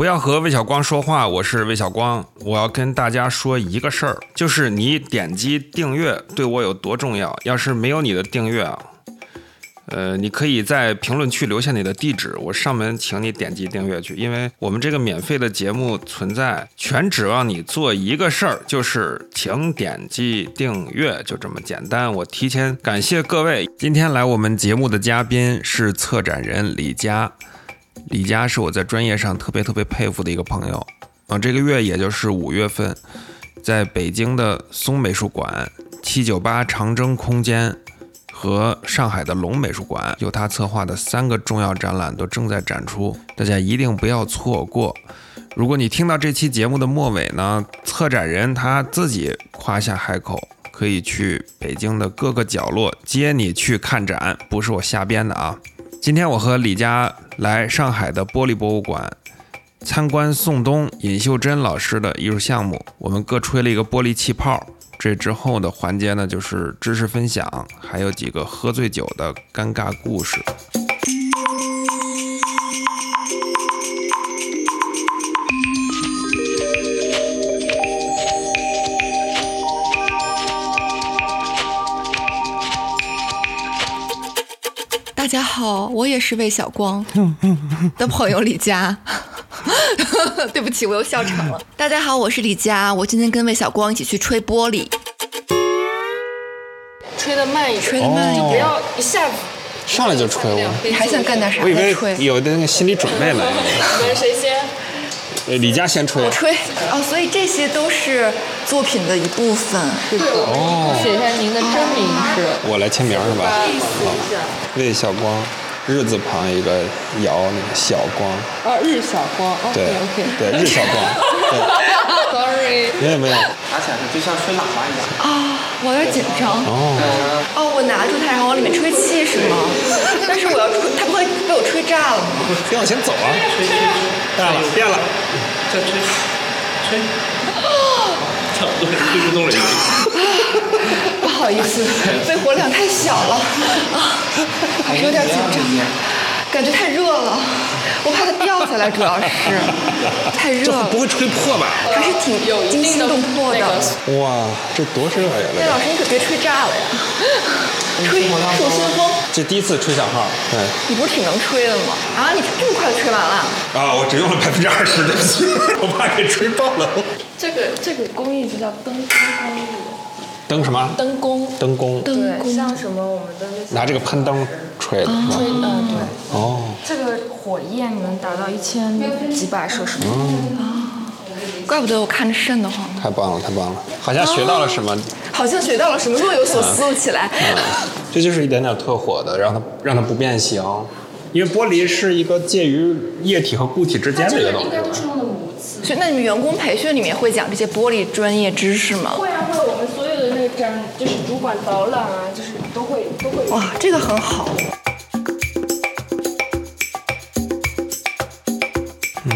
不要和魏小光说话，我是魏小光。我要跟大家说一个事儿，就是你点击订阅对我有多重要。要是没有你的订阅啊，呃，你可以在评论区留下你的地址，我上门请你点击订阅去。因为我们这个免费的节目存在，全指望你做一个事儿，就是请点击订阅，就这么简单。我提前感谢各位，今天来我们节目的嘉宾是策展人李佳。李佳是我在专业上特别特别佩服的一个朋友啊！这个月也就是五月份，在北京的松美术馆、七九八长征空间和上海的龙美术馆，有他策划的三个重要展览都正在展出，大家一定不要错过。如果你听到这期节目的末尾呢，策展人他自己夸下海口，可以去北京的各个角落接你去看展，不是我瞎编的啊！今天我和李佳来上海的玻璃博物馆参观宋冬尹秀珍老师的艺术项目，我们各吹了一个玻璃气泡。这之后的环节呢，就是知识分享，还有几个喝醉酒的尴尬故事。好，我也是魏小光的朋友李佳。对不起，我又笑场了。大家好，我是李佳，我今天跟魏小光一起去吹玻璃。吹的慢一点，吹的慢一点不要一下子。上来就吹我，你还想干点啥？我以为吹。有的那个心理准备了。你们谁先？呃，李佳先吹。我吹。哦，所以这些都是作品的一部分。哦。写下您的真名是？我来签名是吧？好。魏小光，日字旁一个尧，那个小光。哦，日小光。对 OK。对，日小光。对。Sorry。没有没有。拿起来就像吹喇叭一样。啊，我有点紧张。哦。哦，我拿住它，然后往里面吹气是吗？但是我要吹，它不会被我吹炸了吗？别往前走啊！吹吹。变了，变了。再吹，吹。差不多吹不动了已经。不好意思，肺活量太小了啊，还是有点紧张，感觉太热了，我怕它掉下来，主要是太热了。不会吹破吧？还是挺惊心动魄的。哇，这多热呀！那老师，你可别吹炸了呀！吹手心风。这第一次吹小号，对。你不是挺能吹的吗？啊，你这么快就吹完了？啊，我只用了百分之二十，对不起，我怕给吹爆了。这个这个工艺就叫灯工工艺。灯什么？灯工。灯工。对，像什么我们的那些。拿这个喷灯吹的。吹，嗯，对。哦。这个火焰能达到一千几百摄氏度。啊，怪不得我看着瘆得慌。太棒了，太棒了，好像学到了什么。好像学到了什么，若有所思起来。这就是一点点特火的，让它让它不变形，因为玻璃是一个介于液体和固体之间的一个东西。应该都是用的母瓷。所以，那你们员工培训里面会讲这些玻璃专业知识吗？会啊，会。我们这样，就是主管导览啊，就是都会都会。哇，这个很好。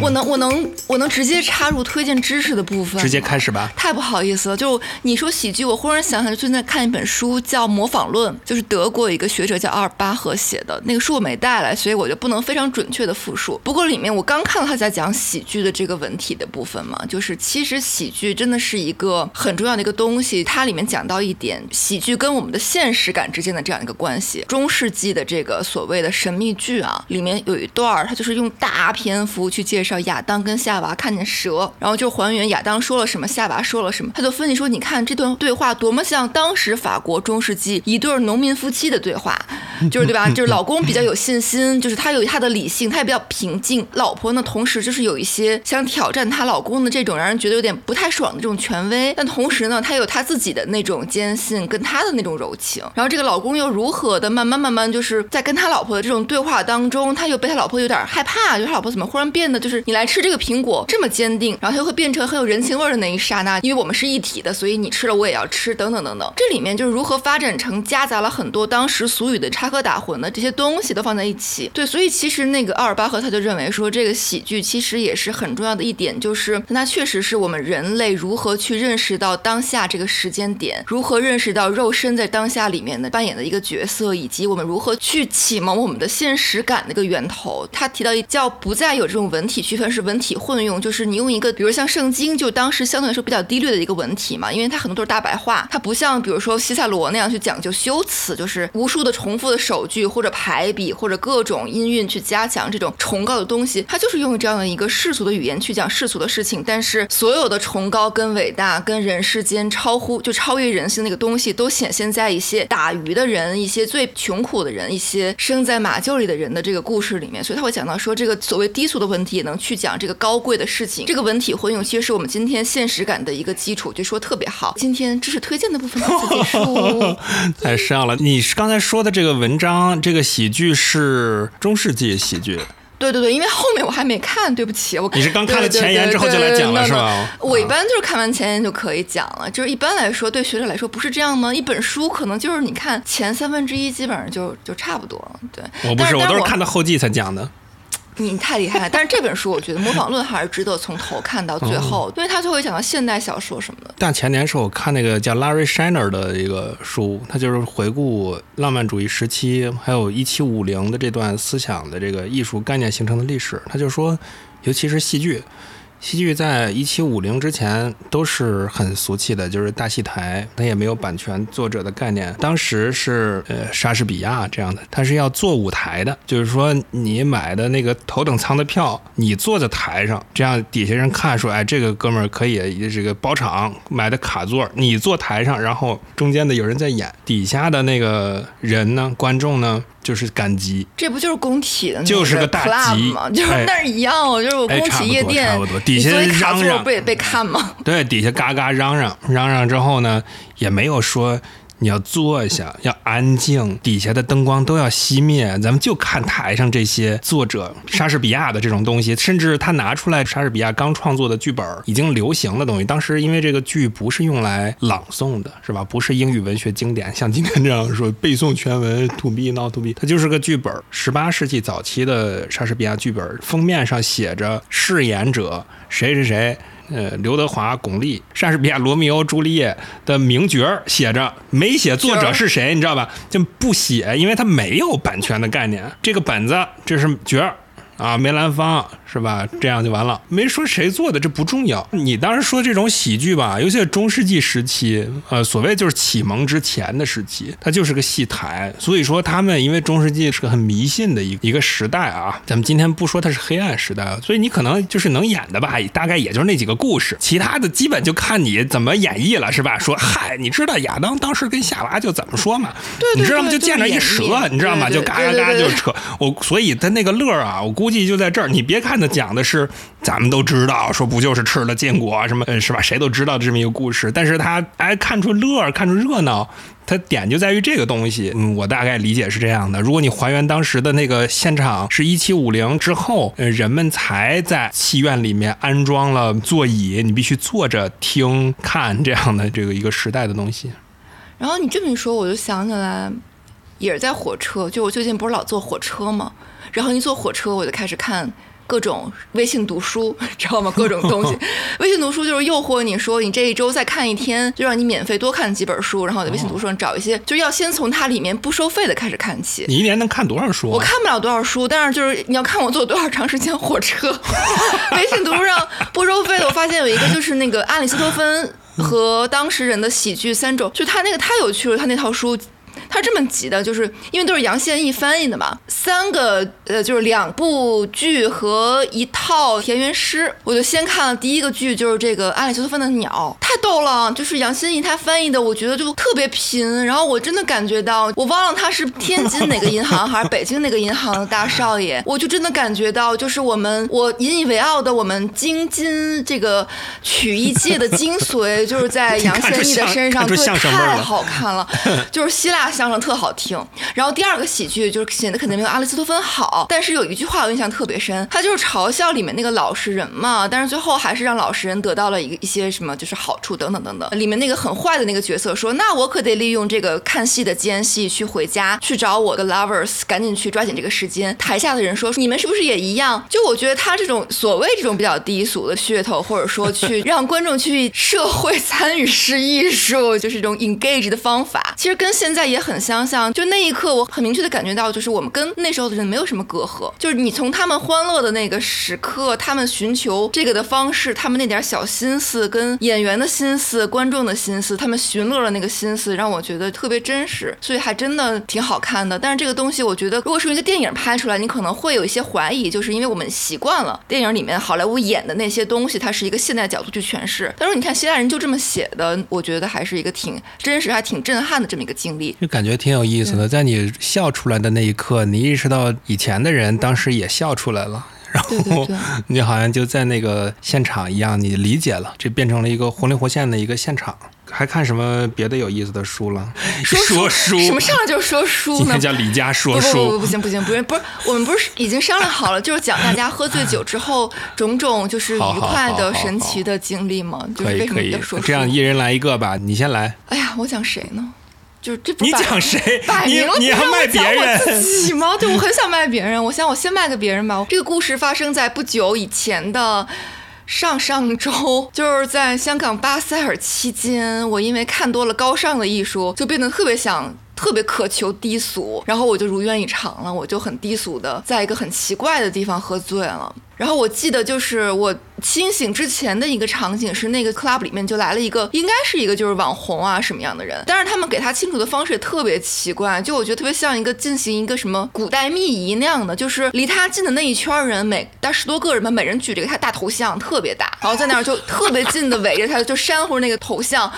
我能，我能，我能直接插入推荐知识的部分。直接开始吧。太不好意思了，就你说喜剧，我忽然想起来，最近在看一本书，叫《模仿论》，就是德国一个学者叫阿尔巴赫写的。那个书我没带来，所以我就不能非常准确的复述。不过里面我刚看到他在讲喜剧的这个文体的部分嘛，就是其实喜剧真的是一个很重要的一个东西。它里面讲到一点，喜剧跟我们的现实感之间的这样一个关系。中世纪的这个所谓的神秘剧啊，里面有一段，它就是用大篇幅去介绍亚当跟夏娃看见蛇，然后就还原亚当说了什么，夏娃说了什么。他就分析说，你看这段对话多么像当时法国中世纪一对农民夫妻的对话，就是对吧？就是老公比较有信心，就是他有他的理性，他也比较平静。老婆呢，同时就是有一些想挑战她老公的这种让人觉得有点不太爽的这种权威，但同时呢，她有她自己的那种坚信跟她的那种柔情。然后这个老公又如何的慢慢慢慢就是在跟他老婆的这种对话当中，他又被他老婆有点害怕，就是他老婆怎么忽然变得就是你来吃这个苹果这么坚定，然后它又会变成很有人情味的那一刹那，因为我们是一体的，所以你吃了我也要吃，等等等等。这里面就是如何发展成夹杂了很多当时俗语的插科打诨的这些东西都放在一起。对，所以其实那个奥尔巴赫他就认为说，这个喜剧其实也是很重要的一点，就是它确实是我们人类如何去认识到当下这个时间点，如何认识到肉身在当下里面的扮演的一个角色，以及我们如何去启蒙我们的现实感的一个源头。他提到一叫不再有这种文体区分，是文体混用，就是你用一个，比如像圣经，就当时相对来说比较低劣的一个文体嘛，因为它很多都是大白话，它不像比如说西塞罗那样去讲究修辞，就是无数的重复的首句或者排比或者各种音韵去加强这种崇高的东西，它就是用这样的一个世俗的语言去讲世俗的事情，但是所有的崇高跟伟大跟人世间超乎就超越人性那个东西，都显现在一些打鱼的人、一些最穷苦的人、一些生在马厩里的人的这个故事里面，所以他会讲到说，这个所谓低俗的文体也能去讲这个高贵的事情，这个文体混用其实是我们今天现实感的一个基础，就说特别好。今天知识推荐的部分到此结束。太上了！你是刚才说的这个文章，这个喜剧是中世纪喜剧，对对对，因为后面我还没看，对不起，我你是刚看了前言之后就来讲了是吧？我一般就是看完前言就可以讲了，就是一般来说对学者来说不是这样吗？一本书可能就是你看前三分之一，基本上就就差不多了。对，我不是，我都是看到后记才讲的。你太厉害了，但是这本书我觉得模仿论还是值得从头看到最后，因为它就会讲到现代小说什么的。但前年是我看那个叫 Larry Shiner 的一个书，他就是回顾浪漫主义时期，还有一七五零的这段思想的这个艺术概念形成的历史。他就说，尤其是戏剧，戏剧在一七五零之前都是很俗气的，就是大戏台，它也没有版权作者的概念。当时是呃莎士比亚这样的，他是要做舞台的，就是说你买的那个头等舱的票，你坐在台上，这样底下人看说，哎，这个哥们儿可以这个包场买的卡座，你坐台上，然后中间的有人在演，底下的那个人呢，观众呢就是赶集。这不就是工体的那就是个大集吗？就是哎那儿一样，就是我工体夜店，差不多底下嚷嚷不也被看吗？对，底下嘎嘎嚷嚷，嚷嚷之后呢，也没有说你要坐下，要安静，底下的灯光都要熄灭，咱们就看台上这些作者莎士比亚的这种东西，甚至他拿出来莎士比亚刚创作的剧本，已经流行的东西。当时因为这个剧不是用来朗诵的，是吧？不是英语文学经典，像今天这样说背诵全文，to be not to be，它就是个剧本。十八世纪早期的莎士比亚剧本，封面上写着饰演者谁谁谁。呃，刘德华、巩俐，莎士比亚《罗密欧朱丽叶》的名角儿写着，没写作者是谁，你知道吧？就不写，因为他没有版权的概念。这个本子这是角儿啊，梅兰芳是吧？这样就完了，没说谁做的，这不重要。你当时说这种喜剧吧，尤其是中世纪时期，呃，所谓就是启蒙之前的时期，它就是个戏台。所以说他们因为中世纪是个很迷信的一一个时代啊，咱们今天不说它是黑暗时代，所以你可能就是能演的吧，大概也就是那几个故事，其他的基本就看你怎么演绎了，是吧？说嗨，你知道亚当当时跟夏娃就怎么说嘛？对对你知道吗？就见着一蛇，你知道吗？就嘎嘎嘎就扯。我所以他那个乐啊，我估计就在这儿。你别看他讲的是咱们都知道，说不就是吃了坚果什么，是吧？谁都知道这么一个故事，但是他哎看出乐儿，看出热闹。它点就在于这个东西，嗯，我大概理解是这样的。如果你还原当时的那个现场是一七五零之后，呃，人们才在戏院里面安装了座椅，你必须坐着听看这样的这个一个时代的东西。然后你这么一说，我就想起来，也是在火车，就我最近不是老坐火车嘛，然后一坐火车我就开始看。各种微信读书，知道吗？各种东西，微信读书就是诱惑你说，你这一周再看一天，就让你免费多看几本书，然后在微信读书上找一些，就要先从它里面不收费的开始看起。你一年能看多少书、啊？我看不了多少书，但是就是你要看我坐多少长时间火车。微信读书上不收费的，我发现有一个就是那个阿里斯托芬和当时人的喜剧三种，就他那个太有趣了，他那套书。他这么急的，就是因为都是杨宪益翻译的嘛，三个呃，就是两部剧和一套田园诗。我就先看了第一个剧，就是这个阿里斯芬的鸟，太逗了，就是杨宪益他翻译的，我觉得就特别拼。然后我真的感觉到，我忘了他是天津哪个银行还是北京哪个银行的大少爷，我就真的感觉到，就是我们我引以为傲的我们京津这个曲艺界的精髓，就是在杨宪益的身上，对，太好看了，就是希腊相声特好听。然后第二个喜剧就是写的肯定没有阿里斯托芬好，但是有一句话我印象特别深，他就是嘲笑里面那个老实人嘛，但是最后还是让老实人得到了一一些什么就是好处等等等等。里面那个很坏的那个角色说，那我可得利用这个看戏的间隙去回家去找我的 lovers，赶紧去抓紧这个时间。台下的人说，你们是不是也一样？就我觉得他这种所谓这种比较低俗的噱头，或者说去让观众去社会参与式艺术，就是这种 engage 的方法，其实跟现在也很相像。就那一刻，我很明确的感觉到，就是我们跟那时候的人没有什么隔阂。就是你从他们欢乐的那个时刻，他们寻求这个的方式，他们那点小心思，跟演员的心思、观众的心思，他们寻乐的那个心思，让我觉得特别真实，所以还真的挺好看的。但是这个东西，我觉得如果是一个电影拍出来，你可能会有一些怀疑，就是因为我们习惯了电影里面好莱坞演的那些东西，它是一个现代角度去诠释。但是你看希腊人就这么写的，我觉得还是一个挺真实、还挺震撼的这么一个经历。就感觉挺有意思的，在你笑出来的那一刻，你意识到以前的人当时也笑出来了。然后你好像就在那个现场一样，你理解了，这变成了一个活灵活现的一个现场。还看什么别的有意思的书了？说书，什么上来就说书呢今天？叫李佳说不不不不书。不行不行不是不是，我们不是已经商量好了，就是讲大家喝醉酒之后种种就是愉快的、神奇的经历吗？就是为什可以可以么要说，书？这样一人来一个吧，你先来。哎呀，我讲谁呢？就是这不你摆讲谁？你 摆明了你要卖别讲我人？自己吗？对，我很想卖别人。我想我先卖给别人吧。这个故事发生在不久以前的。上上周 就是在香港巴塞尔期间，我因为看多了高尚的艺术，就变得特别想。特别渴求低俗，然后我就如愿以偿了，我就很低俗的在一个很奇怪的地方喝醉了。然后我记得就是我清醒之前的一个场景是那个 club 里面就来了一个，应该是一个就是网红啊什么样的人，但是他们给他庆祝的方式也特别奇怪，就我觉得特别像一个进行一个什么古代秘仪那样的，就是离他近的那一圈人，每大十多个人吧，每人举着个他大头像，特别大，然后在那儿就特别近的围着他，就扇呼那个头像，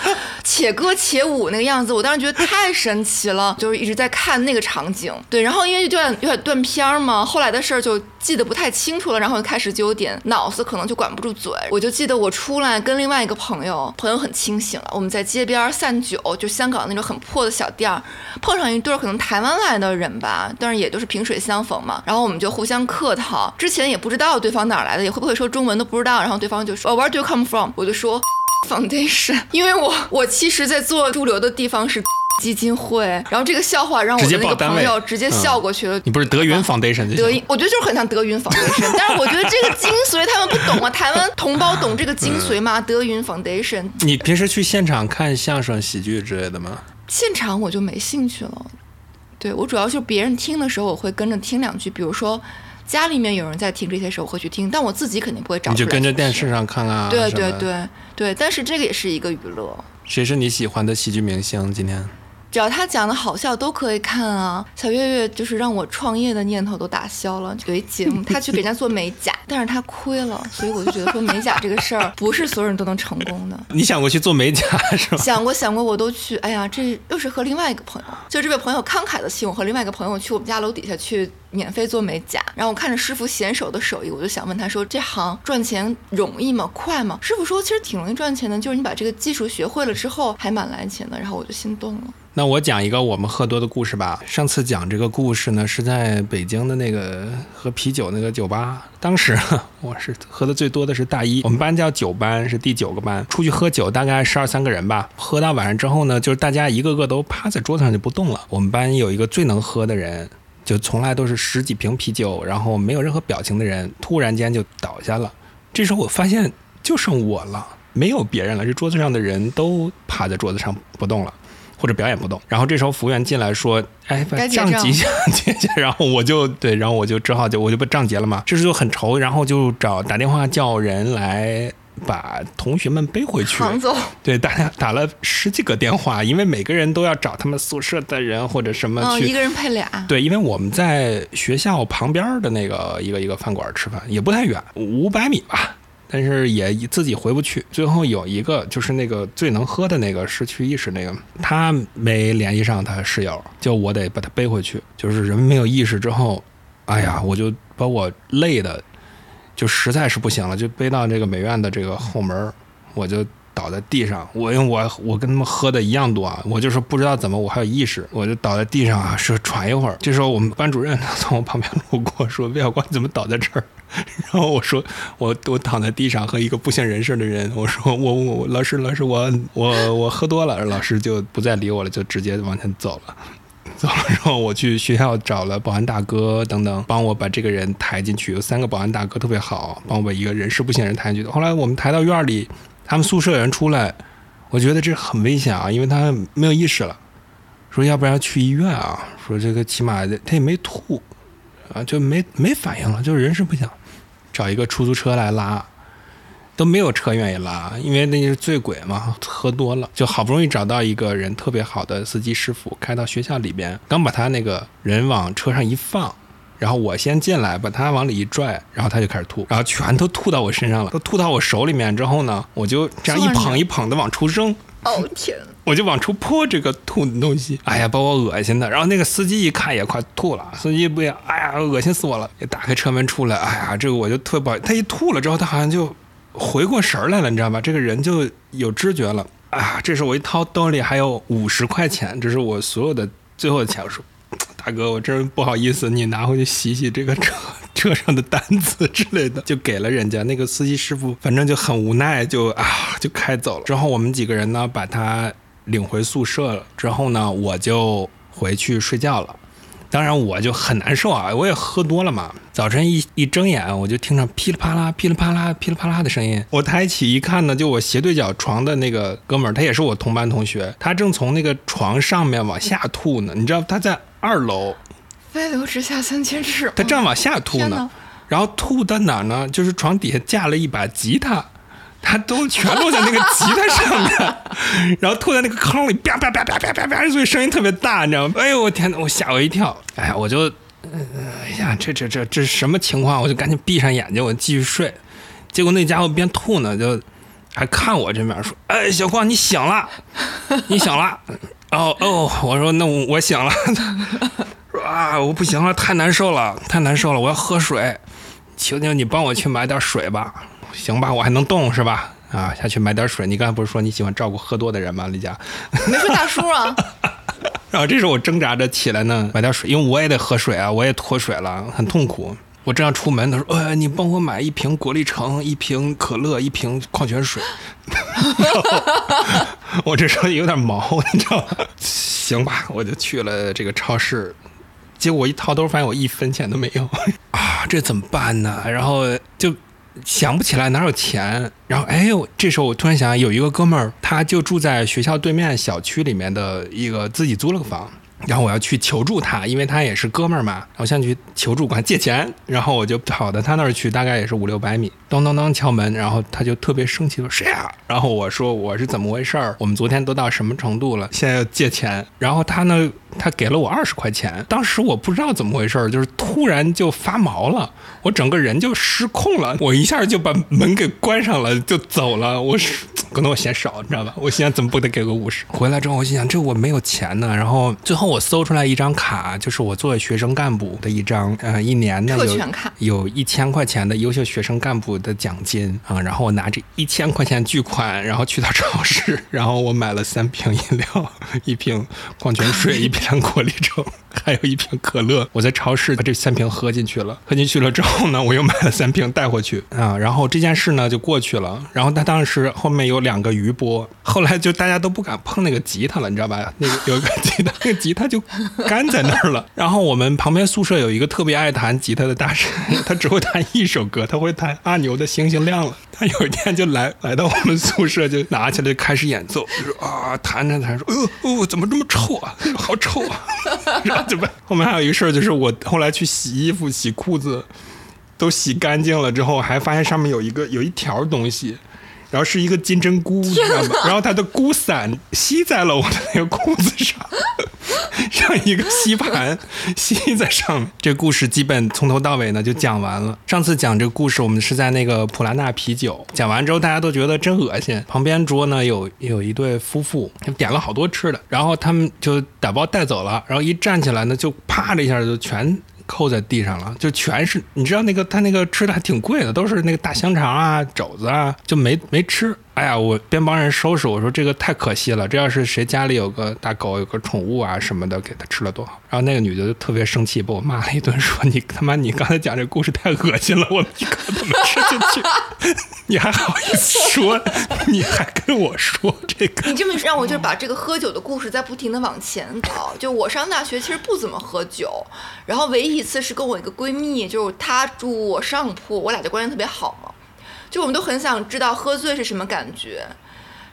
且歌且舞那个样子，我当时觉得太神奇了，就是一直在看那个场景。对，然后因为有点有点断片儿嘛，后来的事儿就记得不太清楚了，然后开始就有点脑子可能就管管不住嘴。我就记得我出来跟另外一个朋友，朋友很清醒了，我们在街边散酒，就香港那种很破的小店儿，碰上一对可能台湾来的人吧，但是也就是萍水相逢嘛，然后我们就互相客套，之前也不知道对方哪来的，也会不会说中文都不知道，然后对方就说、Where do you come from？我就说 Foundation，因为我我其实，在做驻留的地方是。基金会，然后这个笑话让我那个朋友直接笑过去了。你不是德云 Foundation 德云，我觉得就是很像德云 Foundation，但是我觉得这个精髓他们不懂啊，台湾同胞懂这个精髓吗？德云 Foundation 你平时去现场看相声、喜剧之类的吗？现场我就没兴趣了，对我主要就是别人听的时候我会跟着听两句，比如说家里面有人在听这些时候我会去听，但我自己肯定不会找你就跟着电视。上看啊。对对。对对，但是这个也是一个娱乐。谁是你喜欢的喜剧明星？今天只要他讲的好笑都可以看啊。小月月就是让我创业的念头都打消了。有一节目，他去给人家做美甲，但是他亏了，所以我就觉得说美甲这个事儿不是所有人都能成功的。你想过去做美甲是吧？想过想过，我都去。哎呀，这又是和另外一个朋友，就这位朋友慷慨的请我和另外一个朋友去我们家楼底下去免费做美甲。然后我看着师傅娴熟的手艺，我就想问他说：“这行赚钱容易吗？快吗？”师傅说：“其实挺容易赚钱的，就是你把这个技术学会了之后，还蛮来钱的。”然后我就心动了。那我讲一个我们喝多的故事吧。上次讲这个故事呢，是在北京的那个喝啤酒那个酒吧。当时 我是喝的最多的是大一，我们班叫九班，是第九个班。出去喝酒大概十二三个人吧。喝到晚上之后呢，就是大家一个个都趴在桌子上就不动了。我们班有一个最能喝的人，就从来都是十几瓶啤酒，然后没有任何表情的人，突然间就倒下了。这时候我发现就剩我了，没有别人了。这桌子上的人都趴在桌子上不动了。或者表演不动，然后这时候服务员进来说：“哎，账账结一下，结一下。”然后我就对，然后我就只好就我就把账结了嘛。这时候就很愁，然后就找打电话叫人来把同学们背回去。杭州，对，打打了十几个电话，因为每个人都要找他们宿舍的人或者什么嗯，去。一个人配俩。对，因为我们在学校旁边的那个一个一个饭馆吃饭，也不太远，五百米吧，但是也自己回不去。最后有一个就是那个最能喝的那个失去意识那个，他没联系上他室友，就我得把他背回去。就是人没有意识之后，哎呀，我就把我累的，就实在是不行了，就背到这个美院的这个后门，我就倒在地上，我因为我我跟他们喝的一样多啊，我就是不知道怎么我还有意识，我就倒在地上啊，说喘一会儿。这时候我们班主任从我旁边路过，说魏小光你怎么倒在这儿？然后我说我我躺在地上和一个不省人事的人，我说我我老师老师我我我喝多了，老师就不再理我了，就直接往前走了。走了之后，我去学校找了保安大哥等等，帮我把这个人抬进去。有三个保安大哥特别好，帮我把一个人事不省人抬进去。后来我们抬到院里，他们宿舍有人出来，我觉得这很危险啊，因为他没有意识了，说要不然去医院啊，说这个起码他也没吐，啊就没没反应了，就是人事不省，找一个出租车来拉。都没有车愿意拉，因为那是醉鬼嘛，喝多了，就好不容易找到一个人特别好的司机师傅，开到学校里边，刚把他那个人往车上一放，然后我先进来，把他往里一拽，然后他就开始吐，然后全都吐到我身上了，都吐到我手里面之后呢，我就这样一捧一捧的往出扔，哦天，我就往出泼这个吐的东西，哎呀，把我恶心的。然后那个司机一看也快吐了，司机不也，哎呀，恶心死我了，也打开车门出来，哎呀，这个我就特别不好，他一吐了之后，他好像就。回过神来了，你知道吧？这个人就有知觉了啊！这时候我一掏兜里还有五十块钱，这是我所有的最后的钱。数：“大哥，我真不好意思，你拿回去洗洗这个车车上的单子之类的，就给了人家。那个司机师傅反正就很无奈，就啊就开走了。之后我们几个人呢把他领回宿舍了。之后呢我就回去睡觉了。当然我就很难受啊，我也喝多了嘛。早晨一一睁眼，我就听着噼里啪啦、噼里啪啦、噼里啪啦的声音。我抬起一看呢，就我斜对角床的那个哥们儿，他也是我同班同学，他正从那个床上面往下吐呢。你知道他在二楼，飞流直下三千尺，他正往下吐呢。然后吐到哪儿呢？就是床底下架了一把吉他。他都全落在那个吉他上面，然后吐在那个坑里，啪啪啪啪啪啪啪，所以声音特别大，你知道吗？哎呦我天呐，我吓我一跳！哎呀，我就，呃哎呀，这这这这什么情况？我就赶紧闭上眼睛，我继续睡。结果那家伙边吐呢，就还看我这边说：“哎，小光，你醒了，你醒了。”哦哦，我说那我我醒了。说啊，我不行了，太难受了，太难受了，我要喝水。求求你帮我去买点水吧。行吧，我还能动是吧？啊，下去买点水。你刚才不是说你喜欢照顾喝多的人吗，李佳？没说大叔啊，然后这时候我挣扎着起来呢，买点水，因为我也得喝水啊，我也脱水了，很痛苦。我正要出门，他说：“呃，你帮我买一瓶果粒橙，一瓶可乐，一瓶矿泉水。”哈哈哈我这时候有点毛，你知道吗？行吧，我就去了这个超市，结果我一掏兜，发现我一分钱都没有 啊，这怎么办呢？然后就想不起来哪有钱，然后哎呦，这时候我突然想，有一个哥们儿，他就住在学校对面小区里面的一个自己租了个房。然后我要去求助他，因为他也是哥们儿嘛，然后想去求助，管他借钱。然后我就跑到他那儿去，大概也是五六百米，咚咚咚敲门，然后他就特别生气说：“谁啊、然后我说：“我是怎么回事儿？我们昨天都到什么程度了？现在要借钱。”然后他呢，他给了我二十块钱。当时我不知道怎么回事儿，就是突然就发毛了，我整个人就失控了，我一下就把门给关上了，就走了。我是。可能我嫌少，你知道吧？我心想怎么不得给个五十？回来之后我心想这我没有钱呢。然后最后我搜出来一张卡，就是我作为学生干部的一张，呃，一年的有特权卡有一千块钱的优秀学生干部的奖金啊。然后我拿着一千块钱巨款，然后去到超市，然后我买了三瓶饮料，一瓶矿泉水，一瓶果粒橙，还有一瓶可乐。我在超市把这三瓶喝进去了，喝进去了之后呢，我又买了三瓶带回去啊。然后这件事呢就过去了。然后他当时后面有两个余波，后来就大家都不敢碰那个吉他了，你知道吧？那个有一个吉他，那个吉他就干在那儿了。然后我们旁边宿舍有一个特别爱弹吉他的大神，他只会弹一首歌，他会弹阿牛的《星星亮了》。他有一天就来来到我们宿舍，就拿起来就开始演奏，就说啊弹弹弹，说哦哦怎么这么臭啊，好臭啊！然后怎么后面还有一个事儿，就是我后来去洗衣服、洗裤子，都洗干净了之后，还发现上面有一个有一条东西。然后是一个金针菇，你 知道吗？然后它的菇伞吸在了我的那个裤子上，像一个吸盘 吸在上面。这故事基本从头到尾呢就讲完了。上次讲这个故事，我们是在那个普拉纳啤酒讲完之后，大家都觉得真恶心。旁边桌呢有有一对夫妇，点了好多吃的，然后他们就打包带走了，然后一站起来呢，就啪的一下就全。扣在地上了，就全是你知道那个他那个吃的还挺贵的，都是那个大香肠啊、肘子啊，就没没吃。哎呀，我边帮人收拾，我说这个太可惜了，这要是谁家里有个大狗、有个宠物啊什么的，给它吃了多好。然后那个女的就特别生气，把我骂了一顿，说你他妈你刚才讲这故事太恶心了，我一口都没吃进去，你还好意思说，你还跟我说这个。你这么 让我就是把这个喝酒的故事在不停的往前倒。就我上大学其实不怎么喝酒，然后唯一一次是跟我一个闺蜜，就是她住我上铺，我俩就关系特别好嘛，就我们都很想知道喝醉是什么感觉。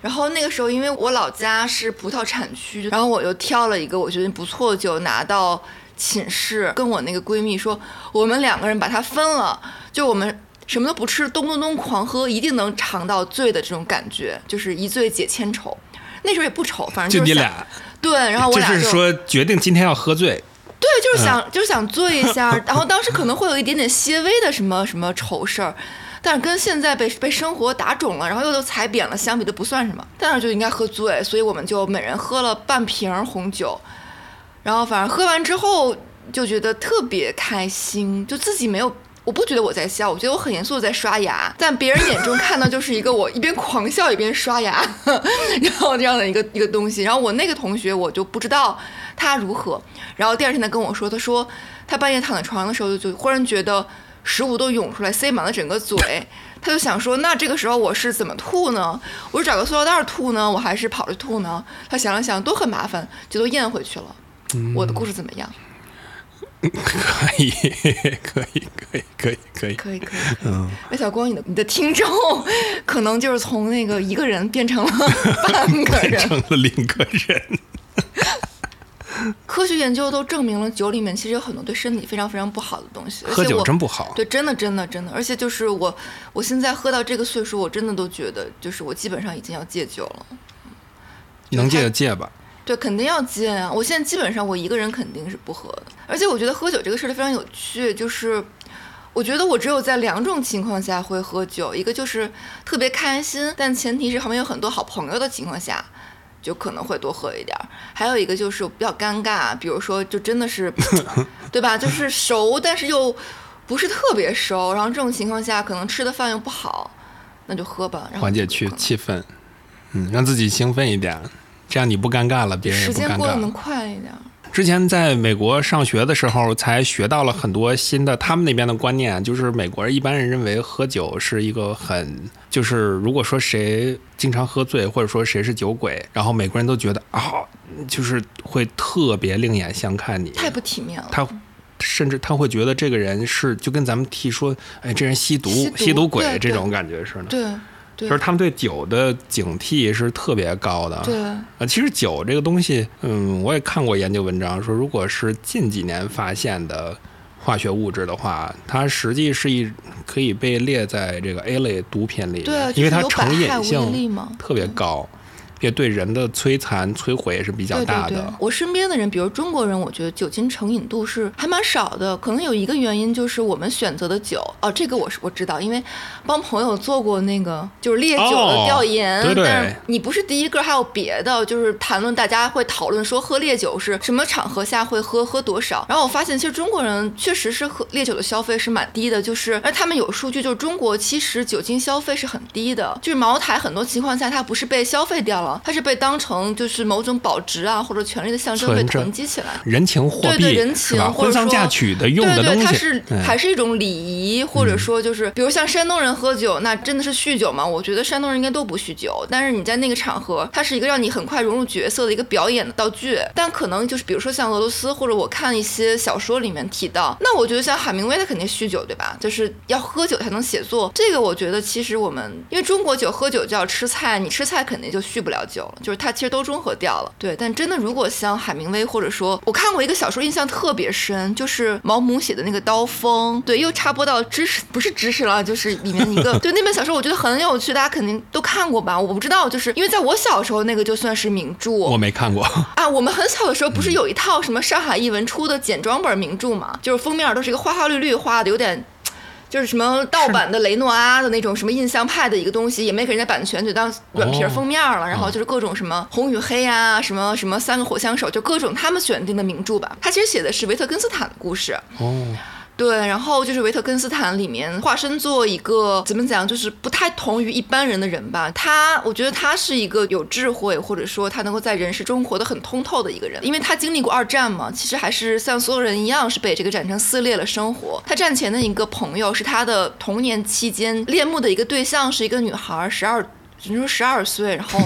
然后那个时候，因为我老家是葡萄产区，然后我就挑了一个我觉得不错的酒拿到寝室，跟我那个闺蜜说，我们两个人把它分了，就我们什么都不吃，咚咚咚狂喝，一定能尝到醉的这种感觉，就是一醉解千愁。那时候也不愁，反正就是你俩，对，然后我俩就是说决定今天要喝醉，对，就是想、就是想醉一下，然后当时可能会有一点点些微的什么什么愁事儿，但是跟现在被被生活打肿了，然后又都踩扁了相比，都不算什么。但是就应该喝醉，所以我们就每人喝了半瓶红酒，然后反正喝完之后就觉得特别开心，就自己没有。我不觉得我在笑，我觉得我很严肃的在刷牙，但别人眼中看到就是一个我一边狂笑一边刷牙，然后这样的一个一个东西。然后我那个同学我就不知道他如何，然后第二天他跟我说，他说他半夜躺在床上的时候就忽然觉得食物都涌出来，塞满了整个嘴，他就想说，那这个时候我是怎么吐呢？我是找个塑料袋吐呢，我还是跑着吐呢？他想了想，都很麻烦，就都咽回去了。我的故事怎么样？可以，可以，可以，可以，可以。可以，可以。嗯，哎小光，你的你的听众可能就是从那个一个人变成了半个人，变成了零个人。科学研究都证明了酒里面其实有很多对身体非常非常不好的东西。喝酒真不好。对，真的，真的，真的。而且就是我，我现在喝到这个岁数，我真的都觉得，就是我基本上已经要戒酒了。能戒就戒吧。对，肯定要戒啊！我现在基本上我一个人肯定是不喝的，而且我觉得喝酒这个事儿非常有趣，就是我觉得我只有在两种情况下会喝酒，一个就是特别开心，但前提是旁边有很多好朋友的情况下，就可能会多喝一点儿；还有一个就是比较尴尬，比如说就真的是，对吧？就是熟，但是又不是特别熟，然后这种情况下可能吃的饭又不好，那就喝吧，然后缓解去气氛，嗯，让自己兴奋一点。这样你不尴尬了，别人也不尴尬。时间过得能快一点。之前在美国上学的时候，才学到了很多新的他们那边的观念，就是美国人一般人认为喝酒是一个很，就是如果说谁经常喝醉，或者说谁是酒鬼，然后美国人都觉得啊，就是会特别另眼相看你，太不体面了。他甚至他会觉得这个人是就跟咱们提说，哎，这人吸毒，吸毒鬼这种感觉似的。对。就是他们对酒的警惕是特别高的。对，啊，其实酒这个东西，嗯，我也看过研究文章说，如果是近几年发现的化学物质的话，它实际是一可以被列在这个 A 类毒品里，对，因为它成瘾性特别高。也对人的摧残、摧毁也是比较大的。对对对，我身边的人，比如中国人，我觉得酒精成瘾度是还蛮少的。可能有一个原因就是我们选择的酒哦，这个我是我知道，因为帮朋友做过那个就是烈酒的调研。对对。但是你不是第一个，还有别的，就是谈论大家会讨论说喝烈酒是什么场合下会喝，喝多少。然后我发现其实中国人确实是喝烈酒的消费是蛮低的，就是而他们有数据，就是中国其实酒精消费是很低的，就是茅台很多情况下它不是被消费掉了。它是被当成就是某种保值啊或者权力的象征被囤积起来，人情货币，对对人情，婚丧嫁娶的用的东西，它是还是一种礼仪，或者说就是比如像山东人喝酒，那真的是酗酒吗？我觉得山东人应该都不酗酒，但是你在那个场合，它是一个让你很快融入角色的一个表演的道具。但可能就是比如说像俄罗斯，或者我看一些小说里面提到，那我觉得像海明威他肯定酗酒对吧？就是要喝酒才能写作。这个我觉得其实我们因为中国酒喝酒就要吃菜，你吃菜肯定就酗不了酒了。就是它其实都中和掉了，对。但真的，如果像海明威，或者说我看过一个小说，印象特别深，就是毛姆写的那个《刀锋》，对，又插播到知识，不是知识了，就是里面一个，对那本小说，我觉得很有趣，大家肯定都看过吧？我不知道，就是因为在我小时候，那个就算是名著，我没看过 啊。我们很小的时候，不是有一套什么上海译文出的简装本名著嘛？就是封面都是一个花花绿绿画的，有点。就是什么盗版的雷诺阿的那种什么印象派的一个东西，也没给人家版权，就当软皮封面了。然后就是各种什么红与黑啊，什么什么三个火枪手，就各种他们选定的名著吧。他其实写的是维特根斯坦的故事。哦。对，然后就是维特根斯坦里面化身做一个怎么讲，就是不太同于一般人的人吧。他，我觉得他是一个有智慧，或者说他能够在人世中活得很通透的一个人，因为他经历过二战嘛。其实还是像所有人一样，是被这个战争撕裂了生活。他战前的一个朋友是他的童年期间恋慕的一个对象，是一个女孩，十二，只能说十二岁，然后。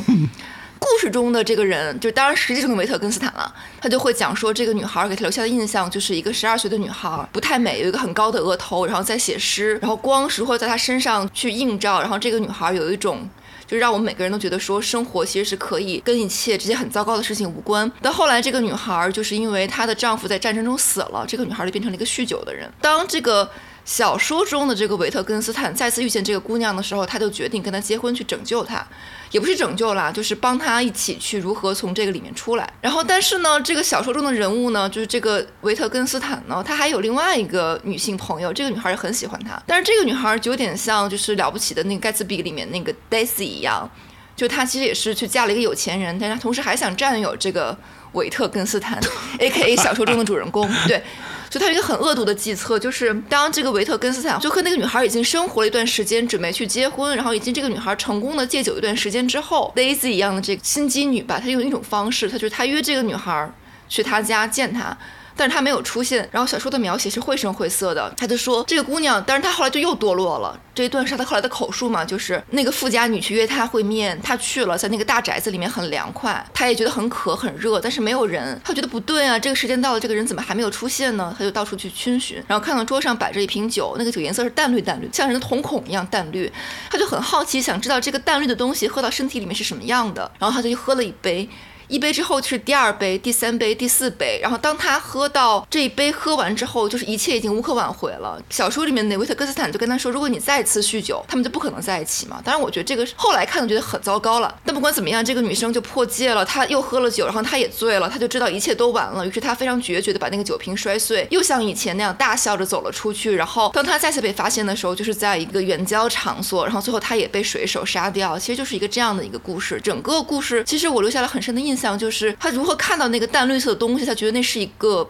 故事中的这个人，就当然实际中的维特根斯坦了，他就会讲说，这个女孩给他留下的印象就是一个十二岁的女孩，不太美，有一个很高的额头，然后在写诗，然后光是会在她身上去映照，然后这个女孩有一种，就让我们每个人都觉得说，生活其实是可以跟一切这些很糟糕的事情无关。但后来这个女孩就是因为她的丈夫在战争中死了，这个女孩就变成了一个酗酒的人。当这个小说中的这个维特根斯坦再次遇见这个姑娘的时候，他就决定跟她结婚去拯救她。也不是拯救啦，就是帮他一起去如何从这个里面出来。然后，但是呢，这个小说中的人物呢，就是这个维特根斯坦呢，他还有另外一个女性朋友，这个女孩也很喜欢他。但是这个女孩就有点像就是了不起的那个盖茨比里面那个 Daisy 一样，就她其实也是去嫁了一个有钱人，但是她同时还想占有这个维特根斯坦，A.K.A 小说中的主人公，对。就他有一个很恶毒的计策，就是当这个维特根斯坦就和那个女孩已经生活了一段时间，准备去结婚，然后已经这个女孩成功的戒酒一段时间之后，Daisy 一样的这个心机女吧，她用一种方式，她就是她约这个女孩去她家见她。但是他没有出现，然后小说的描写是绘声绘色的。他就说这个姑娘，但是她后来就又堕落了。这一段是他后来的口述嘛，就是那个富家女去约他会面，他去了，在那个大宅子里面很凉快，他也觉得很渴很热，但是没有人，他觉得不对啊，这个时间到了，这个人怎么还没有出现呢？他就到处去逡巡，然后看到桌上摆着一瓶酒，那个酒颜色是淡绿淡绿，像人的瞳孔一样淡绿，他就很好奇，想知道这个淡绿的东西喝到身体里面是什么样的，然后他就去喝了一杯。一杯之后就是第二杯、第三杯、第四杯，然后当他喝到这一杯喝完之后，就是一切已经无可挽回了。小说里面内维特根斯坦就跟他说：“如果你再次酗酒，他们就不可能在一起嘛。”当然，我觉得这个后来看觉得很糟糕了。但不管怎么样，这个女生就破戒了，她又喝了酒，然后她也醉了，她就知道一切都完了。于是她非常决绝的把那个酒瓶摔碎，又像以前那样大笑着走了出去。然后当她再次被发现的时候，就是在一个远郊场所，然后最后她也被水手杀掉。其实就是一个这样的一个故事。整个故事其实我留下了很深的印象象，就是他。如何看到那个淡绿色的东西？他觉得那是一个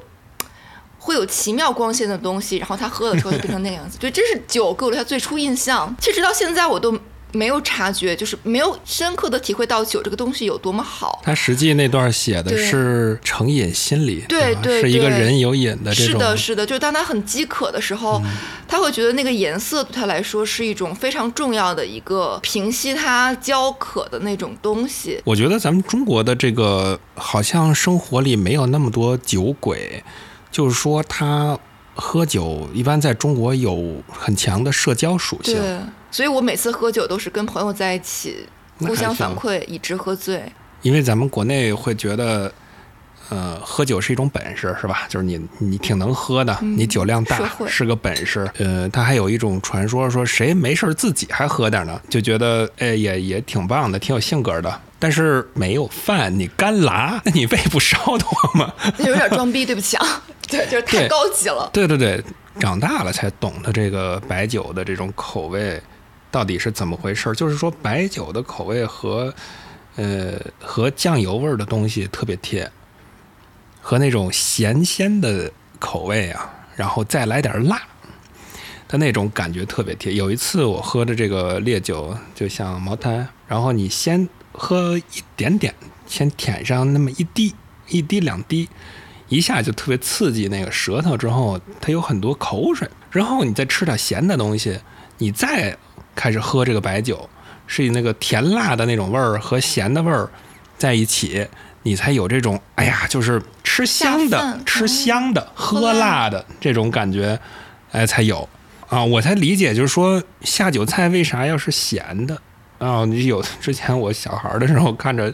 会有奇妙光线的东西，然后他喝了之后就变成那个样子。对，这是酒给我他最初印象。其实直到现在我都。没有察觉，就是没有深刻的体会到酒这个东西有多么好。他实际那段写的是成瘾心理，对对，是一个人有瘾的这种。是的，是的，就是当他很饥渴的时候，他会觉得那个颜色对他来说是一种非常重要的一个平息他焦渴的那种东西。我觉得咱们中国的这个好像生活里没有那么多酒鬼，就是说他喝酒一般在中国有很强的社交属性。对。所以我每次喝酒都是跟朋友在一起，互相反馈，以直喝醉。因为咱们国内会觉得，呃，喝酒是一种本事，是吧？就是你你挺能喝的，你酒量大是个本事。呃，他还有一种传说，说谁没事自己还喝点呢，就觉得哎也也挺棒的，挺有性格的。但是没有饭，你干拉，那 你胃不烧得慌吗？有点装逼，对不起啊。对，就是太高级了。对对对，长大了才懂得这个白酒的这种口味。到底是怎么回事？就是说，白酒的口味和，呃，和酱油味儿的东西特别贴，和那种咸鲜的口味啊，然后再来点辣的那种感觉特别贴。有一次我喝的这个烈酒，就像茅台，然后你先喝一点点，先舔上那么一滴、一滴两滴，一下就特别刺激那个舌头，之后它有很多口水，然后你再吃点咸的东西，你再。开始喝这个白酒，是以那个甜辣的那种味儿和咸的味儿在一起，你才有这种哎呀，就是吃香的、吃香的、喝辣的这种感觉，哎，才有啊，我才理解，就是说下酒菜为啥要是咸的啊？你有之前我小孩的时候看着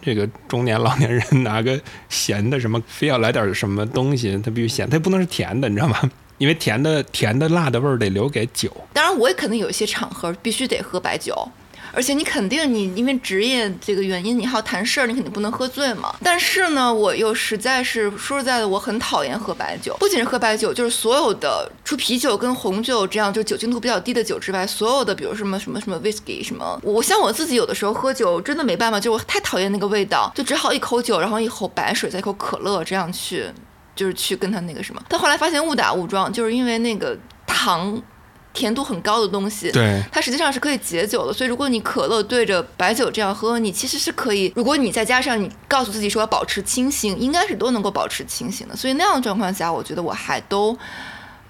这个中年老年人拿个咸的什么，非要来点什么东西，它必须咸，它不能是甜的，你知道吗？因为甜的、甜的、辣的味儿得留给酒。当然，我也肯定有一些场合必须得喝白酒，而且你肯定你因为职业这个原因，你还要谈事儿，你肯定不能喝醉嘛。但是呢，我又实在是说实在的，我很讨厌喝白酒。不仅是喝白酒，就是所有的除啤酒跟红酒这样就酒精度比较低的酒之外，所有的比如什么什么什么 whisky 什么，我像我自己有的时候喝酒真的没办法，就我太讨厌那个味道，就只好一口酒，然后一口白水，再一口可乐这样去。就是去跟他那个什么。但后来发现误打误撞，就是因为那个糖甜度很高的东西，对它实际上是可以解酒的。所以如果你可乐对着白酒这样喝，你其实是可以，如果你再加上你告诉自己说要保持清醒，应该是都能够保持清醒的。所以那样的状况下，我觉得我还都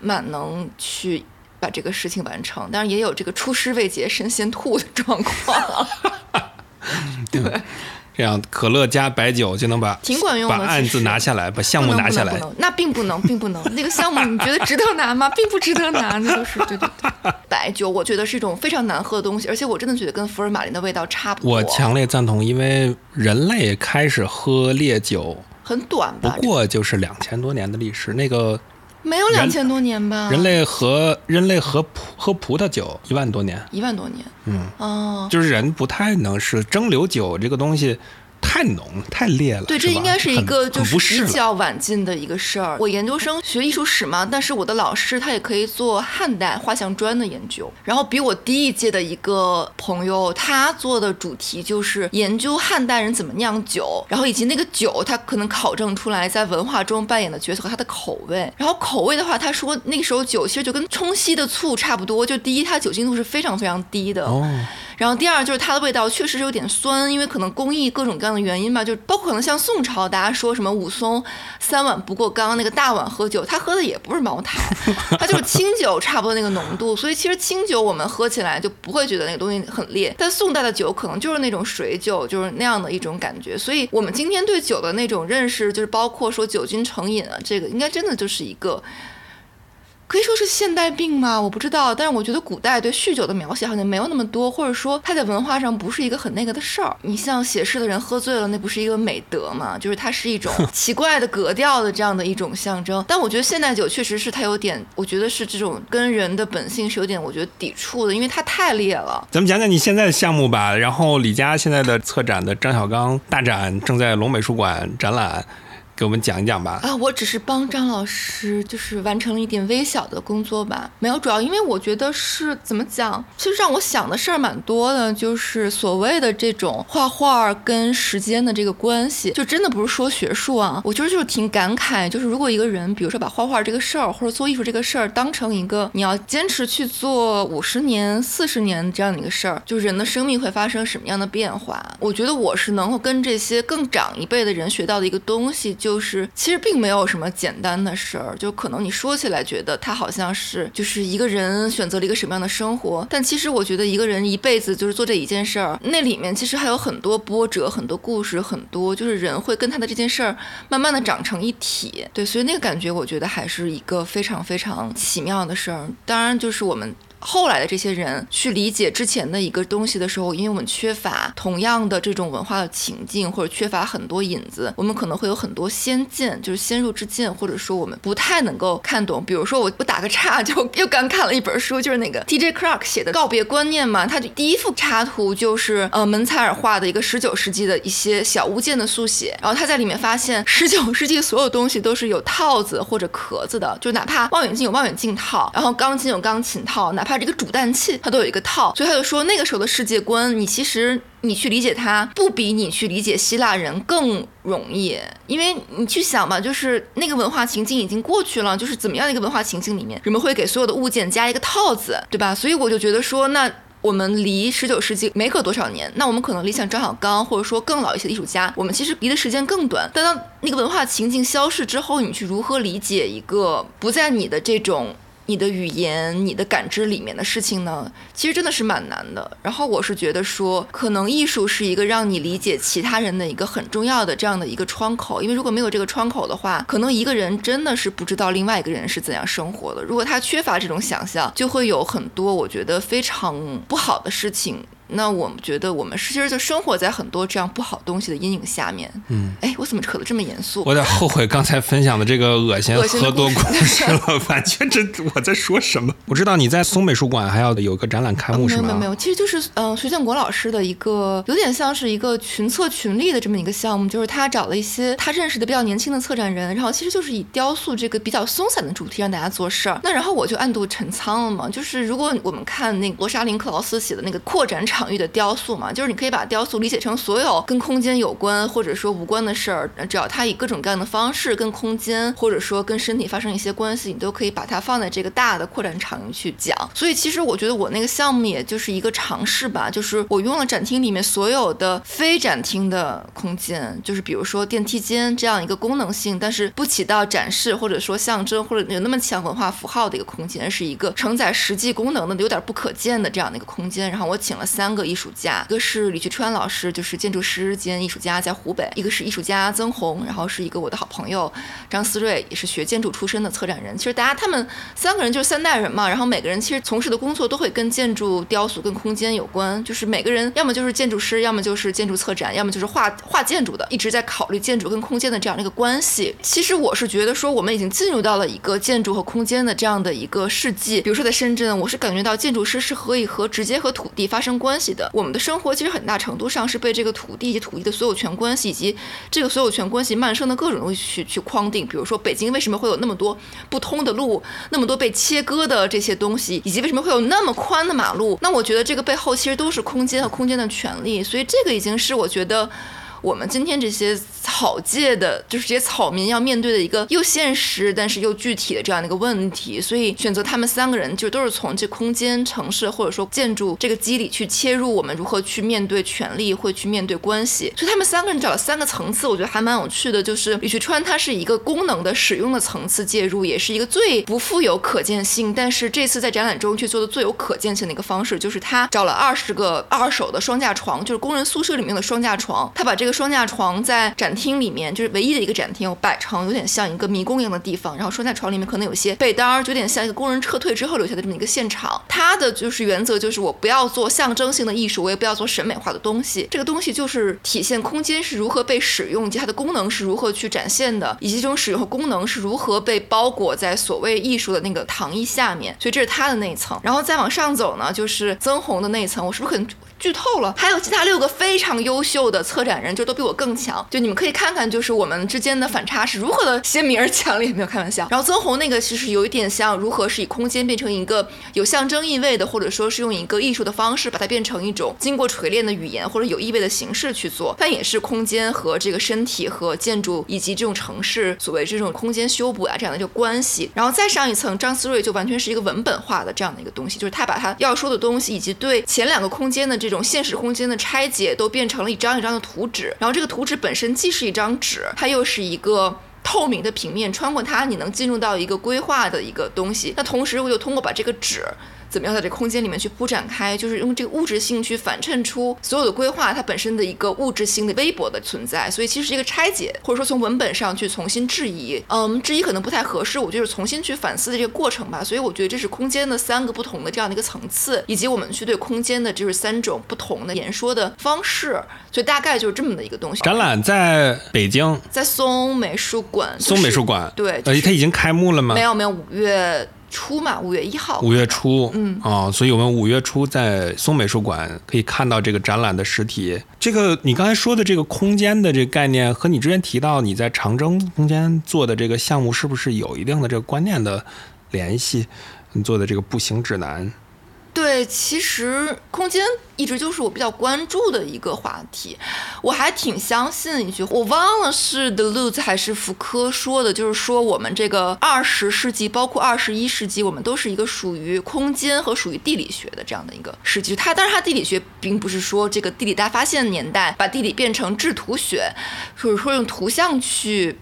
蛮能去。把这个事情完成，当然也有这个出师未捷身先吐的状况。对，这样可乐加白酒就能把挺管用的。把案子拿下来，把项目拿下来。那并不能，并不能。那个项目你觉得值得拿吗？并不值得拿，那就是对对对。白酒我觉得是一种非常难喝的东西，而且我真的觉得跟福尔马林的味道差不多。我强烈赞同，因为人类开始喝烈酒很短吧，不过就是两千多年的历史。那个。没有两千多年吧？人类和人类和葡喝葡萄酒一万多年，一万多年。嗯，哦，就是人不太能是蒸馏酒这个东西。太浓太烈了，对，这应该是一个就是比较晚近的一个事儿。我研究生学艺术史嘛，但是我的老师他也可以做汉代画像砖的研究。然后比我低一届的一个朋友，他做的主题就是研究汉代人怎么酿酒，然后以及那个酒他可能考证出来在文化中扮演的角色和它的口味。然后口味的话，他说那个时候酒其实就跟冲稀的醋差不多，就第一它酒精度是非常非常低的。哦。然后第二就是它的味道确实是有点酸，因为可能工艺各种各样的原因吧，就包括可能像宋朝大家说什么武松三碗不过冈那个大碗喝酒，他喝的也不是茅台，他就是清酒差不多那个浓度，所以其实清酒我们喝起来就不会觉得那个东西很烈，但宋代的酒可能就是那种水酒，就是那样的一种感觉，所以我们今天对酒的那种认识，就是包括说酒精成瘾啊，这个应该真的就是一个。可以说是现代病吗？我不知道，但是我觉得古代对酗酒的描写好像没有那么多，或者说它在文化上不是一个很那个的事儿。你像写诗的人喝醉了，那不是一个美德吗？就是它是一种 奇怪的格调的这样的一种象征。但我觉得现代酒确实是它有点，我觉得是这种跟人的本性是有点，我觉得抵触的，因为它太烈了。咱们讲讲你现在的项目吧。然后李佳现在的策展的张小刚大展正在龙美术馆展览。给我们讲一讲吧。啊，我只是帮张老师，就是完成了一点微小的工作吧。没有，主要因为我觉得是怎么讲，其实让我想的事儿蛮多的。就是所谓的这种画画跟时间的这个关系，就真的不是说学术啊。我觉得就是挺感慨，就是如果一个人，比如说把画画这个事儿或者做艺术这个事儿当成一个你要坚持去做五十年、四十年这样的一个事儿，就人的生命会发生什么样的变化？我觉得我是能够跟这些更长一辈的人学到的一个东西。就是其实并没有什么简单的事儿，就可能你说起来觉得他好像是就是一个人选择了一个什么样的生活，但其实我觉得一个人一辈子就是做这一件事儿，那里面其实还有很多波折、很多故事、很多就是人会跟他的这件事儿慢慢的长成一体。对，所以那个感觉我觉得还是一个非常非常奇妙的事儿。当然，就是我们。后来的这些人去理解之前的一个东西的时候，因为我们缺乏同样的这种文化的情境，或者缺乏很多引子，我们可能会有很多先见，就是先入之见，或者说我们不太能够看懂。比如说，我我打个岔，就又刚看了一本书，就是那个 T.J. Clark 写的《告别观念》嘛，他就第一幅插图就是呃门采尔画的一个十九世纪的一些小物件的速写，然后他在里面发现 十九世纪所有东西都是有套子或者壳子的，就哪怕望远镜有望远镜套，然后钢琴有钢琴套，哪怕这个煮蛋器，它都有一个套，所以他就说那个时候的世界观，你其实你去理解它，不比你去理解希腊人更容易，因为你去想吧，就是那个文化情境已经过去了，就是怎么样的一个文化情境里面，人们会给所有的物件加一个套子，对吧？所以我就觉得说，那我们离十九世纪没隔多少年，那我们可能离像张小刚或者说更老一些的艺术家，我们其实离的时间更短。但当那个文化情境消逝之后，你去如何理解一个不在你的这种。你的语言、你的感知里面的事情呢，其实真的是蛮难的。然后我是觉得说，可能艺术是一个让你理解其他人的一个很重要的这样的一个窗口。因为如果没有这个窗口的话，可能一个人真的是不知道另外一个人是怎样生活的。如果他缺乏这种想象，就会有很多我觉得非常不好的事情。那我们觉得，我们其实就生活在很多这样不好东西的阴影下面。嗯，哎，我怎么扯得这么严肃？我有点后悔刚才分享的这个恶心喝多故事了，完全这我在说什么？我知道你在松美术馆还要有个展览开幕，是吗？没有没有，其实就是嗯，徐建国老师的一个有点像是一个群策群力的这么一个项目，就是他找了一些他认识的比较年轻的策展人，然后其实就是以雕塑这个比较松散的主题让大家做事儿。那然后我就暗度陈仓了嘛，就是如果我们看那个罗莎琳克劳斯写的那个扩展场。场域的雕塑嘛，就是你可以把雕塑理解成所有跟空间有关或者说无关的事儿，只要它以各种各样的方式跟空间或者说跟身体发生一些关系，你都可以把它放在这个大的扩展场域去讲。所以其实我觉得我那个项目也就是一个尝试吧，就是我用了展厅里面所有的非展厅的空间，就是比如说电梯间这样一个功能性，但是不起到展示或者说象征或者有那么强文化符号的一个空间，是一个承载实际功能的有点不可见的这样的一个空间。然后我请了三三个艺术家，一个是李菊川老师，就是建筑师兼艺术家，在湖北；一个是艺术家曾红，然后是一个我的好朋友张思睿，也是学建筑出身的策展人。其实大家他们三个人就是三代人嘛，然后每个人其实从事的工作都会跟建筑、雕塑、跟空间有关，就是每个人要么就是建筑师，要么就是建筑策展，要么就是画画建筑的，一直在考虑建筑跟空间的这样的一个关系。其实我是觉得说，我们已经进入到了一个建筑和空间的这样的一个世纪。比如说在深圳，我是感觉到建筑师是可以和直接和土地发生关关系的。我们的生活其实很大程度上是被这个土地以及土地的所有权关系以及这个所有权关系漫生的各种东西去去框定。比如说北京为什么会有那么多不通的路，那么多被切割的这些东西，以及为什么会有那么宽的马路？那我觉得这个背后其实都是空间和空间的权利。所以这个已经是我觉得我们今天这些。草界的就是这些草民要面对的一个又现实但是又具体的这样的一个问题，所以选择他们三个人就都是从这空间、城市或者说建筑这个机理去切入，我们如何去面对权力，会去面对关系。所以他们三个人找了三个层次，我觉得还蛮有趣的。就是李旭川他是一个功能的使用的层次介入，也是一个最不富有可见性，但是这次在展览中去做的最有可见性的一个方式，就是他找了二十个二手的双架床，就是工人宿舍里面的双架床，他把这个双架床在展。厅里面就是唯一的一个展厅，我摆成有点像一个迷宫一样的地方，然后双架床里面可能有些被单，就有点像一个工人撤退之后留下的这么一个现场。它的就是原则就是我不要做象征性的艺术，我也不要做审美化的东西。这个东西就是体现空间是如何被使用，以及它的功能是如何去展现的，以及这种使用和功能是如何被包裹在所谓艺术的那个糖衣下面。所以这是它的那一层，然后再往上走呢，就是曾红的那一层。我是不是很？剧透了，还有其他六个非常优秀的策展人，就都比我更强。就你们可以看看，就是我们之间的反差是如何的鲜明而强烈，没有开玩笑。然后曾红那个其实有一点像如何是以空间变成一个有象征意味的，或者说是用一个艺术的方式把它变成一种经过锤炼的语言或者有意味的形式去做。但也是空间和这个身体和建筑以及这种城市所谓这种空间修补啊这样的一个关系。然后再上一层，张思睿就完全是一个文本化的这样的一个东西，就是他把他要说的东西以及对前两个空间的这种现实空间的拆解都变成了一张一张的图纸，然后这个图纸本身既是一张纸，它又是一个透明的平面，穿过它你能进入到一个规划的一个东西。那同时我就通过把这个纸。怎么样在这个空间里面去铺展开，就是用这个物质性去反衬出所有的规划它本身的一个物质性的微薄的存在，所以其实是一个拆解，或者说从文本上去重新质疑，嗯，质疑可能不太合适，我就是重新去反思的这个过程吧。所以我觉得这是空间的三个不同的这样的一个层次，以及我们去对空间的就是三种不同的言说的方式，所以大概就是这么的一个东西。展览在北京，在松美术馆。松美术馆，对，呃，它已经开幕了吗？没有，没有，五月。初嘛，五月一号。五月初，嗯，哦，所以我们五月初在松美术馆可以看到这个展览的实体。这个你刚才说的这个空间的这个概念，和你之前提到你在长征空间做的这个项目，是不是有一定的这个观念的联系？你做的这个步行指南。对，其实空间一直就是我比较关注的一个话题。我还挺相信一句，我忘了是德鲁兹还是福柯说的，就是说我们这个二十世纪，包括二十一世纪，我们都是一个属于空间和属于地理学的这样的一个世纪。它，但是它地理学并不是说这个地理大发现年代把地理变成制图学，或者说用图像去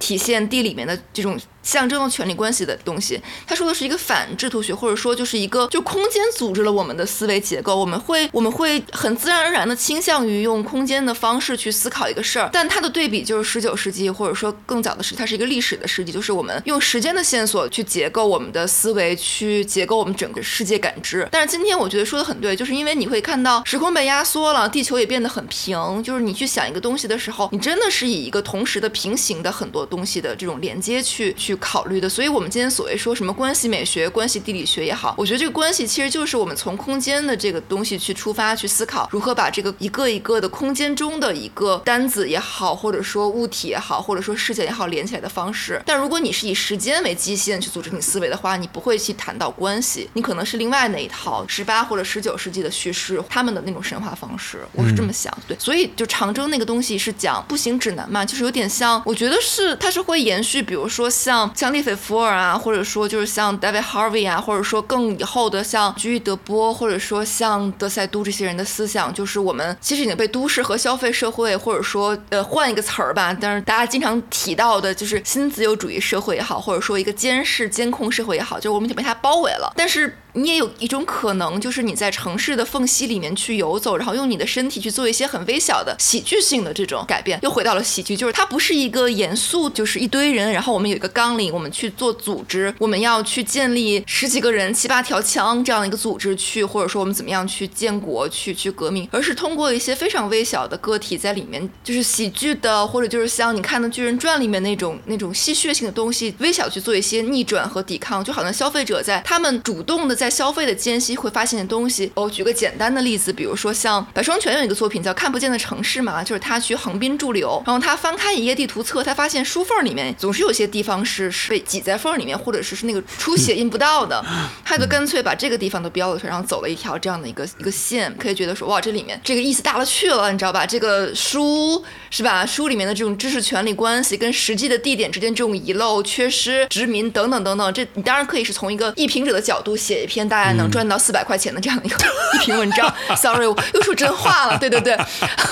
体现地里面的这种。象征的权力关系的东西，他说的是一个反制图学，或者说就是一个就空间组织了我们的思维结构，我们会我们会很自然而然的倾向于用空间的方式去思考一个事儿。但它的对比就是十九世纪，或者说更早的是，它是一个历史的世纪，就是我们用时间的线索去结构我们的思维，去结构我们整个世界感知。但是今天我觉得说的很对，就是因为你会看到时空被压缩了，地球也变得很平，就是你去想一个东西的时候，你真的是以一个同时的平行的很多东西的这种连接去去。去考虑的。所以，我们今天所谓说什么关系美学、关系地理学也好，我觉得这个关系其实就是我们从空间的这个东西去出发，去思考如何把这个一个一个的空间中的一个单子也好，或者说物体也好，或者说事件也好连起来的方式。但如果你是以时间为基线去组织你思维的话，你不会去谈到关系，你可能是另外那一套十八或者十九世纪的叙事，他们的那种神话方式，我是这么想。对，所以就长征那个东西是讲步行指南嘛，就是有点像，我觉得是它是会延续，比如说像像利斐福尔啊，或者说就是像 David Harvey 啊，或者说更以后的像居伊德波，或者说像德塞都这些人的思想，就是我们其实已经被都市和消费社会，或者说呃换一个词儿吧，但是大家经常提到的就是新自由主义社会也好，或者说一个监视监控社会也好，就是我们已经被它包围了，但是。你也有一种可能，就是你在城市的缝隙里面去游走，然后用你的身体去做一些很微小的喜剧性的这种改变。又回到了喜剧，就是它不是一个严肃，就是一堆人，然后我们有一个纲领，我们去做组织，我们要去建立十几个人、七八条枪这样的一个组织去，或者说我们怎么样去建国、去去革命，而是通过一些非常微小的个体在里面，就是喜剧的，或者就是像你看的《巨人传》里面那种那种戏谑性的东西，微小去做一些逆转和抵抗，就好像消费者在他们主动的。在消费的间隙会发现的东西，我举个简单的例子，比如说像白双全有一个作品叫《看不见的城市》嘛，就是他去横滨驻留，然后他翻开一页地图册，他发现书缝里面总是有些地方是是被挤在缝里面，或者是是那个出血印不到的，他就干脆把这个地方都标了出来，然后走了一条这样的一个一个线，可以觉得说哇，这里面这个意思大了去了，你知道吧？这个书是吧？书里面的这种知识权利关系跟实际的地点之间这种遗漏、缺失、殖民等等等等，这你当然可以是从一个译评者的角度写。篇大概能赚到四百块钱的这样的一个一篇文章，sorry，我又说真话了，对对对，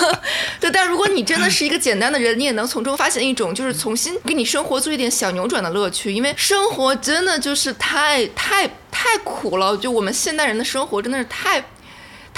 对。但如果你真的是一个简单的人，你也能从中发现一种就是重新给你生活做一点小扭转的乐趣，因为生活真的就是太太太苦了，就我们现代人的生活真的是太。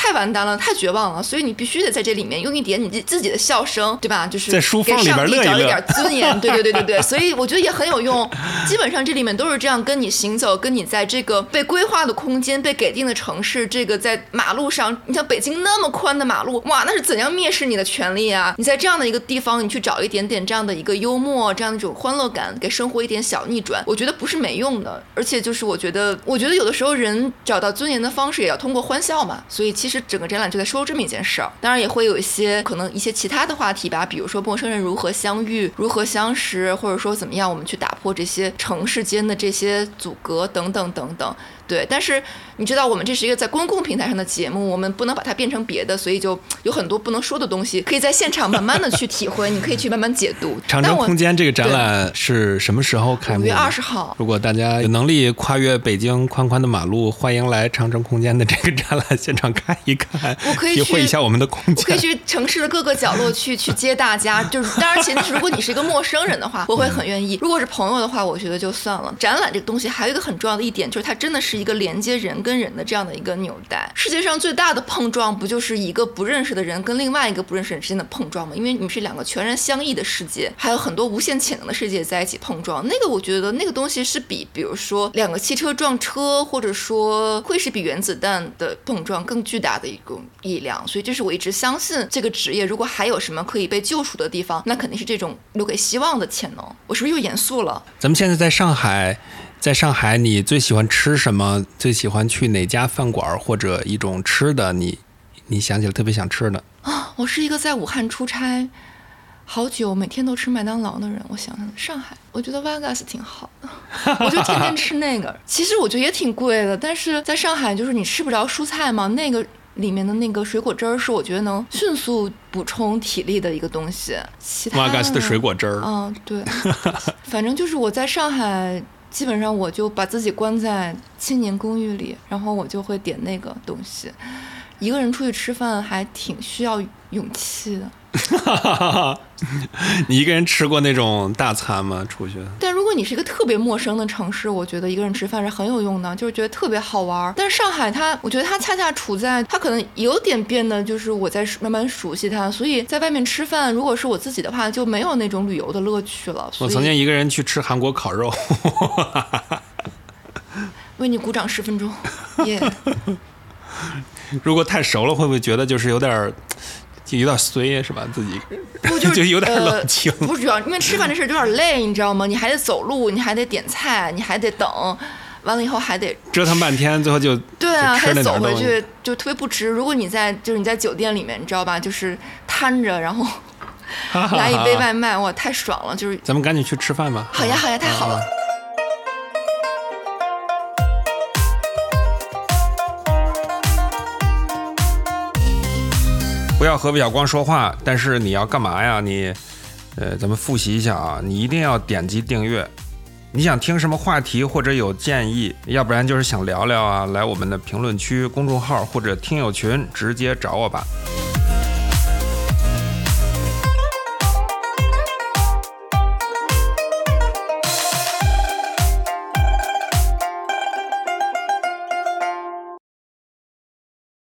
太完蛋了，太绝望了，所以你必须得在这里面用一点你自己的笑声，对吧？就是在书缝里边乐一点尊严，对对对对对。所以我觉得也很有用。基本上这里面都是这样，跟你行走，跟你在这个被规划的空间、被给定的城市，这个在马路上，你像北京那么宽的马路，哇，那是怎样蔑视你的权利啊？你在这样的一个地方，你去找一点点这样的一个幽默，这样的一种欢乐感，给生活一点小逆转，我觉得不是没用的。而且就是我觉得，我觉得有的时候人找到尊严的方式也要通过欢笑嘛。所以其实整个展览就在。说这么一件事儿，当然也会有一些可能一些其他的话题吧，比如说陌生人如何相遇、如何相识，或者说怎么样我们去打破这些城市间的这些阻隔等等等等。对，但是你知道，我们这是一个在公共平台上的节目，我们不能把它变成别的，所以就有很多不能说的东西，可以在现场慢慢的去体会，你可以去慢慢解读。长征空间这个展览是什么时候开幕？五月二十号。如果大家有能力跨越北京宽宽的马路，欢迎来长征空间的这个展览现场看一看，我可以体会一下我们的空间。可以去城市的各个角落去去接大家，就是当然前提是如果你是一个陌生人的话，我会很愿意；如果是朋友的话，我觉得就算了。展览这个东西还有一个很重要的一点，就是它真的是一个连接人。跟人的这样的一个纽带，世界上最大的碰撞不就是一个不认识的人跟另外一个不认识人之间的碰撞吗？因为你们是两个全然相异的世界，还有很多无限潜能的世界在一起碰撞。那个我觉得那个东西是比，比如说两个汽车撞车，或者说会是比原子弹的碰撞更巨大的一种力量。所以这是我一直相信这个职业，如果还有什么可以被救赎的地方，那肯定是这种留给希望的潜能。我是不是又严肃了？咱们现在在上海。在上海，你最喜欢吃什么？最喜欢去哪家饭馆或者一种吃的？你你想起来特别想吃的啊？我是一个在武汉出差好久，每天都吃麦当劳的人。我想想，上海，我觉得 Vegas 挺好的，我就天天吃那个。其实我觉得也挺贵的，但是在上海就是你吃不着蔬菜嘛，那个里面的那个水果汁儿是我觉得能迅速补充体力的一个东西。Vegas 的水果汁儿，嗯，对，反正就是我在上海。基本上我就把自己关在青年公寓里，然后我就会点那个东西。一个人出去吃饭还挺需要勇气的。你一个人吃过那种大餐吗？出去？但如果你是一个特别陌生的城市，我觉得一个人吃饭是很有用的，就是觉得特别好玩。但是上海，它我觉得它恰恰处在它可能有点变得，就是我在慢慢熟悉它，所以在外面吃饭，如果是我自己的话，就没有那种旅游的乐趣了。我曾经一个人去吃韩国烤肉，为你鼓掌十分钟，耶。如果太熟了，会不会觉得就是有点？就有点衰是吧？自己不就是 就有点呃冷清。不是主要，因为吃饭这事儿有点累，你知道吗？你还得走路，你还得点菜，你还得等，完了以后还得折腾半天，最后就对啊，还得走。回去，就特别不值。如果你在就是你在酒店里面，你知道吧，就是摊着，然后来一杯外卖，哇，太爽了！就是咱们赶紧去吃饭吧。好呀好呀，太好了。不要和韦小光说话，但是你要干嘛呀？你，呃，咱们复习一下啊，你一定要点击订阅。你想听什么话题或者有建议，要不然就是想聊聊啊，来我们的评论区、公众号或者听友群直接找我吧。